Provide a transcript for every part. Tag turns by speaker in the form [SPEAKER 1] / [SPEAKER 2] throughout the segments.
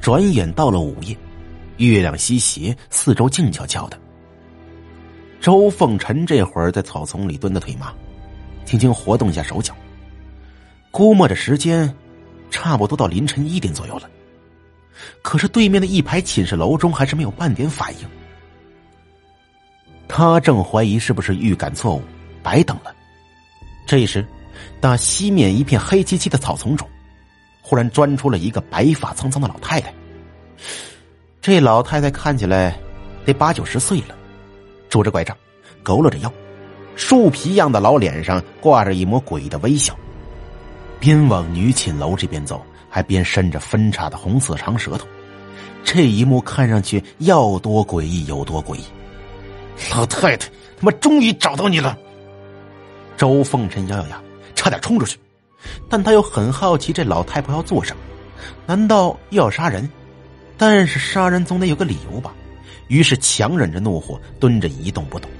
[SPEAKER 1] 转眼到了午夜，月亮西斜，四周静悄悄的。周凤臣这会儿在草丛里蹲着腿麻，轻轻活动一下手脚。估摸着时间，差不多到凌晨一点左右了。可是对面的一排寝室楼中还是没有半点反应。他正怀疑是不是预感错误，白等了。这时，打西面一片黑漆漆的草丛中，忽然钻出了一个白发苍苍的老太太。这老太太看起来得八九十岁了。拄着拐杖，佝偻着腰，树皮样的老脸上挂着一抹诡异的微笑，边往女寝楼这边走，还边伸着分叉的红色长舌头。这一幕看上去要多诡异有多诡异。老太太，他妈终于找到你了！周凤臣咬咬牙，差点冲出去，但他又很好奇这老太婆要做什么？难道又要杀人？但是杀人总得有个理由吧？于是强忍着怒火，蹲着一动不动。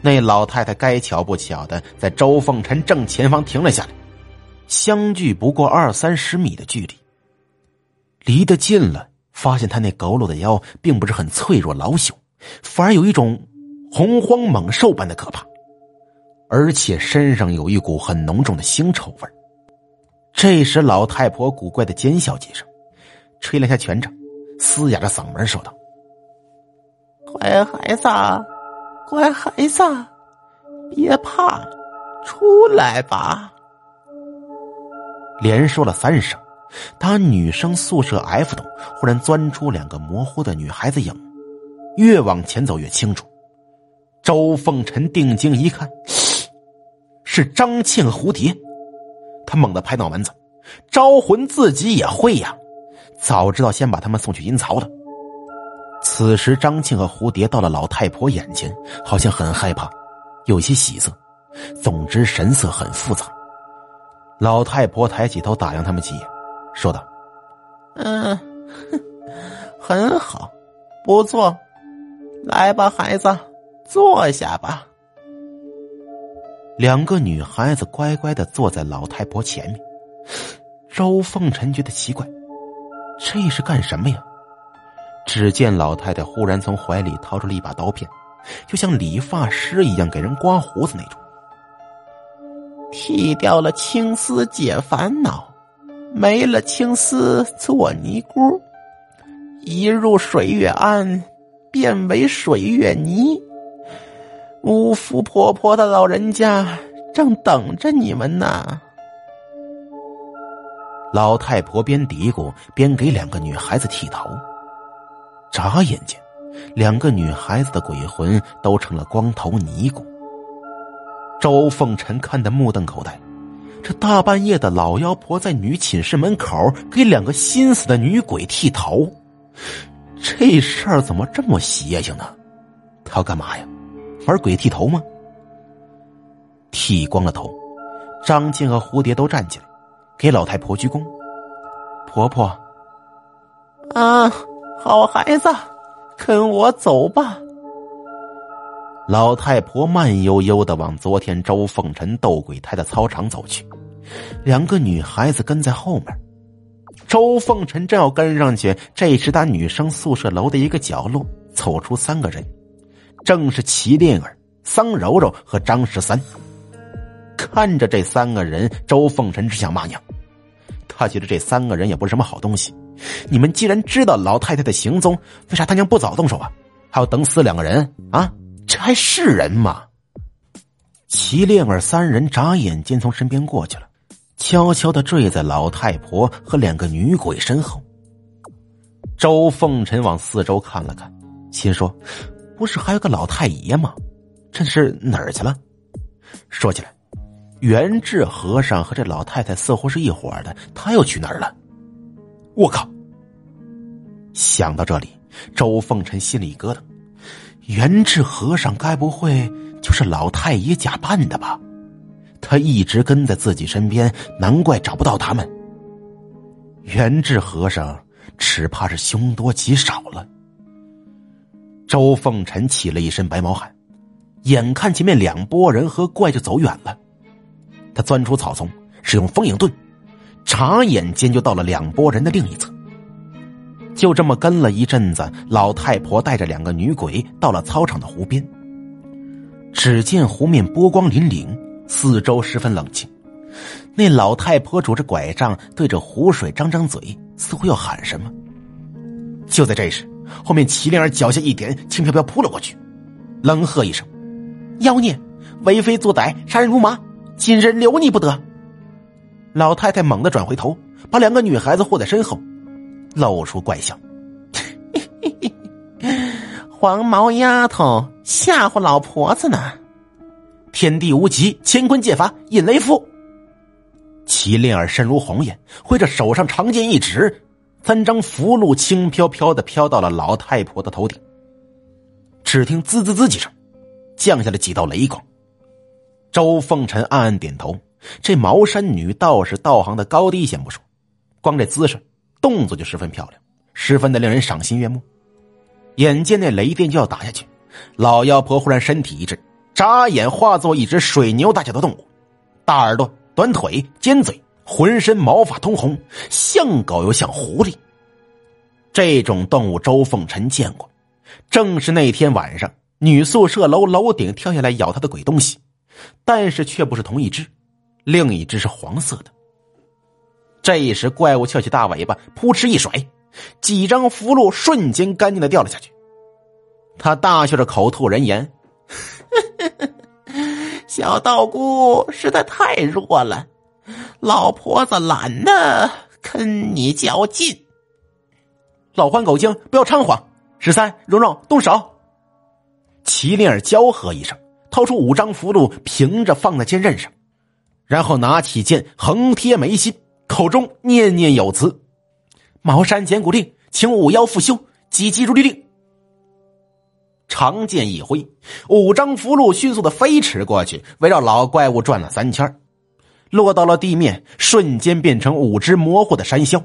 [SPEAKER 1] 那老太太该巧不巧的在周凤臣正前方停了下来，相距不过二三十米的距离。离得近了，发现他那佝偻的腰并不是很脆弱老朽，反而有一种洪荒猛兽般的可怕，而且身上有一股很浓重的腥臭味这时，老太婆古怪的尖笑几声，吹了下拳掌，嘶哑着嗓门说道。
[SPEAKER 2] 乖孩子，乖孩子，别怕，出来吧。
[SPEAKER 1] 连说了三声，他女生宿舍 F 栋忽然钻出两个模糊的女孩子影，越往前走越清楚。周凤臣定睛一看，是张庆蝴蝶。他猛地拍脑门子，招魂自己也会呀，早知道先把他们送去阴曹了。此时，张庆和蝴蝶到了老太婆眼前，好像很害怕，有些喜色，总之神色很复杂。老太婆抬起头打量他们几眼，说道：“
[SPEAKER 2] 嗯，很好，不错，来吧，孩子，坐下吧。”
[SPEAKER 1] 两个女孩子乖乖的坐在老太婆前面。周凤臣觉得奇怪，这是干什么呀？只见老太太忽然从怀里掏出了一把刀片，就像理发师一样给人刮胡子那种。
[SPEAKER 2] 剃掉了青丝解烦恼，没了青丝做尼姑，一入水月庵，变为水月泥。五福婆婆的老人家正等着你们呢。
[SPEAKER 1] 老太婆边嘀咕边给两个女孩子剃头。眨眼间，两个女孩子的鬼魂都成了光头尼姑。周凤臣看得目瞪口呆，这大半夜的老妖婆在女寝室门口给两个心死的女鬼剃头，这事儿怎么这么邪性呢？他要干嘛呀？玩鬼剃头吗？剃光了头，张静和蝴蝶都站起来，给老太婆鞠躬。婆婆，
[SPEAKER 2] 啊。好孩子，跟我走吧。
[SPEAKER 1] 老太婆慢悠悠的往昨天周凤臣斗鬼胎的操场走去，两个女孩子跟在后面。周凤臣正要跟上去，这时他女生宿舍楼的一个角落走出三个人，正是齐烈儿、桑柔柔和张十三。看着这三个人，周凤臣只想骂娘。他觉得这三个人也不是什么好东西。你们既然知道老太太的行踪，为啥他娘不早动手啊？还要等死两个人啊？这还是人吗？齐烈儿三人眨眼间从身边过去了，悄悄的坠在老太婆和两个女鬼身后。周凤臣往四周看了看，心说：“不是还有个老太爷吗？这是哪儿去了？”说起来，元志和尚和这老太太似乎是一伙的，他又去哪儿了？我靠！想到这里，周凤臣心里一咯噔，元智和尚该不会就是老太爷假扮的吧？他一直跟在自己身边，难怪找不到他们。元智和尚只怕是凶多吉少了。周凤臣起了一身白毛汗，眼看前面两拨人和怪就走远了，他钻出草丛，使用风影盾。眨眼间就到了两拨人的另一侧，就这么跟了一阵子，老太婆带着两个女鬼到了操场的湖边。只见湖面波光粼粼，四周十分冷清。那老太婆拄着拐杖，对着湖水张张嘴，似乎要喊什么。就在这时，后面齐灵儿脚下一点，轻飘飘扑了过去，冷喝一声：“妖孽，为非作歹，杀人如麻，今日留你不得！”老太太猛地转回头，把两个女孩子护在身后，露出怪笑：“
[SPEAKER 2] 黄毛丫头吓唬老婆子呢！
[SPEAKER 1] 天地无极，乾坤借法，引雷符。”齐灵儿身如红焰，挥着手上长剑一指。三张符箓轻飘飘的飘到了老太婆的头顶，只听滋滋滋几声，降下了几道雷光。周凤臣暗暗点头，这茅山女道士道行的高低先不说，光这姿势动作就十分漂亮，十分的令人赏心悦目。眼见那雷电就要打下去，老妖婆忽然身体一震，眨眼化作一只水牛大小的动物，大耳朵、短腿、尖嘴。浑身毛发通红，像狗又像狐狸。这种动物周凤臣见过，正是那天晚上女宿舍楼楼顶跳下来咬他的鬼东西，但是却不是同一只，另一只是黄色的。这时怪物翘起大尾巴，扑哧一甩，几张符箓瞬间干净的掉了下去。他大笑着口吐人言：“
[SPEAKER 2] 小道姑实在太弱了。”老婆子懒得跟你较劲，
[SPEAKER 1] 老獾狗精，不要猖狂！十三，蓉蓉，动手！齐灵儿娇喝一声，掏出五张符箓，平着放在剑刃上，然后拿起剑横贴眉心，口中念念有词：“茅山减骨令，请五妖复修，急急如律令。”长剑一挥，五张符箓迅速的飞驰过去，围绕老怪物转了三圈。落到了地面，瞬间变成五只模糊的山魈，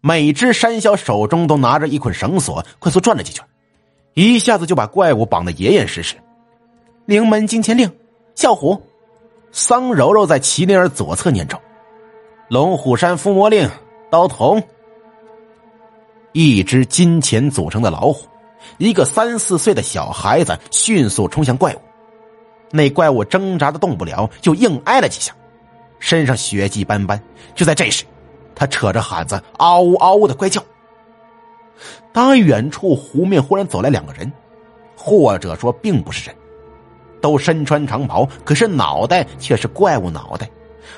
[SPEAKER 1] 每只山魈手中都拿着一捆绳索，快速转了几圈，一下子就把怪物绑得严严实实。
[SPEAKER 2] 灵门金钱令，啸虎，
[SPEAKER 1] 桑柔柔在麒麟儿左侧念咒，龙虎山伏魔令，刀童。一只金钱组成的老虎，一个三四岁的小孩子迅速冲向怪物，那怪物挣扎的动不了，就硬挨了几下。身上血迹斑斑，就在这时，他扯着喊子嗷嗷的怪叫。当远处湖面忽然走来两个人，或者说并不是人，都身穿长袍，可是脑袋却是怪物脑袋，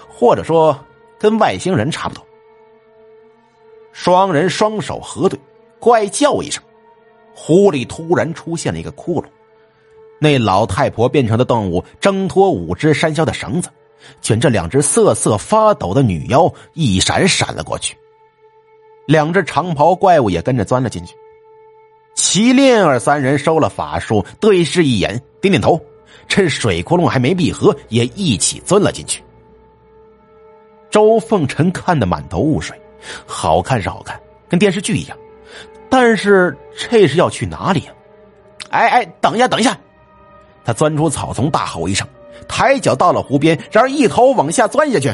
[SPEAKER 1] 或者说跟外星人差不多。双人双手合对，怪叫一声，湖里突然出现了一个窟窿，那老太婆变成的动物挣脱五只山魈的绳子。卷着两只瑟瑟发抖的女妖，一闪闪了过去。两只长袍怪物也跟着钻了进去。齐炼儿三人收了法术，对视一眼，点点头，趁水窟窿还没闭合，也一起钻了进去。周凤臣看得满头雾水，好看是好看，跟电视剧一样，但是这是要去哪里呀？哎哎，等一下，等一下！他钻出草丛，大吼一声。抬脚到了湖边，然而一头往下钻下去，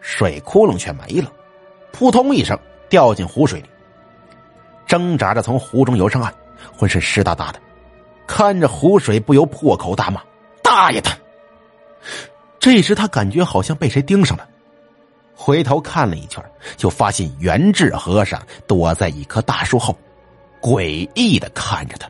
[SPEAKER 1] 水窟窿却没了，扑通一声掉进湖水里，挣扎着从湖中游上岸，浑身湿哒哒的，看着湖水不由破口大骂：“大爷的！”这时他感觉好像被谁盯上了，回头看了一圈，就发现元智和尚躲在一棵大树后，诡异的看着他。